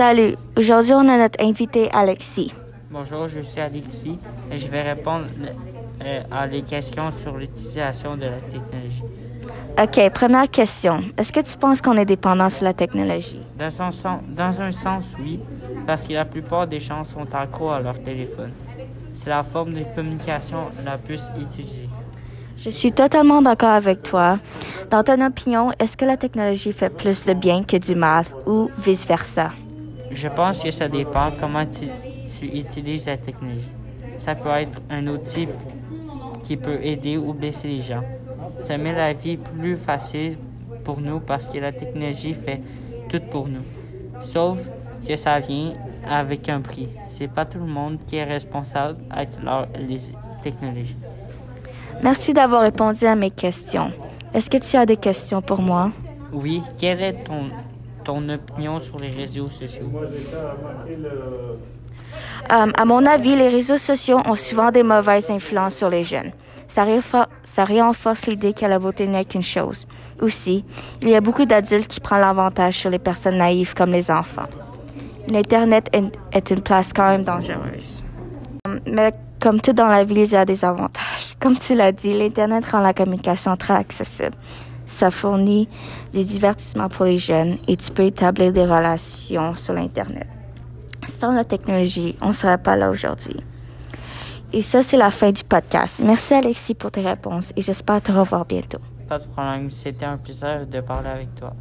Salut, aujourd'hui on a notre invité Alexis. Bonjour, je suis Alexis et je vais répondre euh, à les questions sur l'utilisation de la technologie. OK, première question. Est-ce que tu penses qu'on est dépendant sur la technologie? Dans un, sens, dans un sens, oui, parce que la plupart des gens sont accros à leur téléphone. C'est la forme de communication la plus utilisée. Je suis totalement d'accord avec toi. Dans ton opinion, est-ce que la technologie fait plus de bien que du mal ou vice-versa? Je pense que ça dépend comment tu, tu utilises la technologie. Ça peut être un outil qui peut aider ou blesser les gens. Ça met la vie plus facile pour nous parce que la technologie fait tout pour nous. Sauf que ça vient avec un prix. C'est pas tout le monde qui est responsable avec leur, les technologies. Merci d'avoir répondu à mes questions. Est-ce que tu as des questions pour moi? Oui, quelle est ton, ton opinion sur les réseaux sociaux? Euh, à mon avis, les réseaux sociaux ont souvent des mauvaises influences sur les jeunes. Ça, ça renforce l'idée que la beauté n'est qu'une chose. Aussi, il y a beaucoup d'adultes qui prennent l'avantage sur les personnes naïves comme les enfants. L'Internet est- une place quand même dangereuse. Mais comme tout dans la vie, il y a des avantages. Comme tu l'as dit, l'Internet rend la communication très accessible. Ça fournit du divertissement pour les jeunes et tu peux établir des relations sur l'Internet. Sans la technologie, on ne serait pas là aujourd'hui. Et ça, c'est la fin du podcast. Merci Alexis pour tes réponses et j'espère te revoir bientôt. Pas de problème, c'était un plaisir de parler avec toi.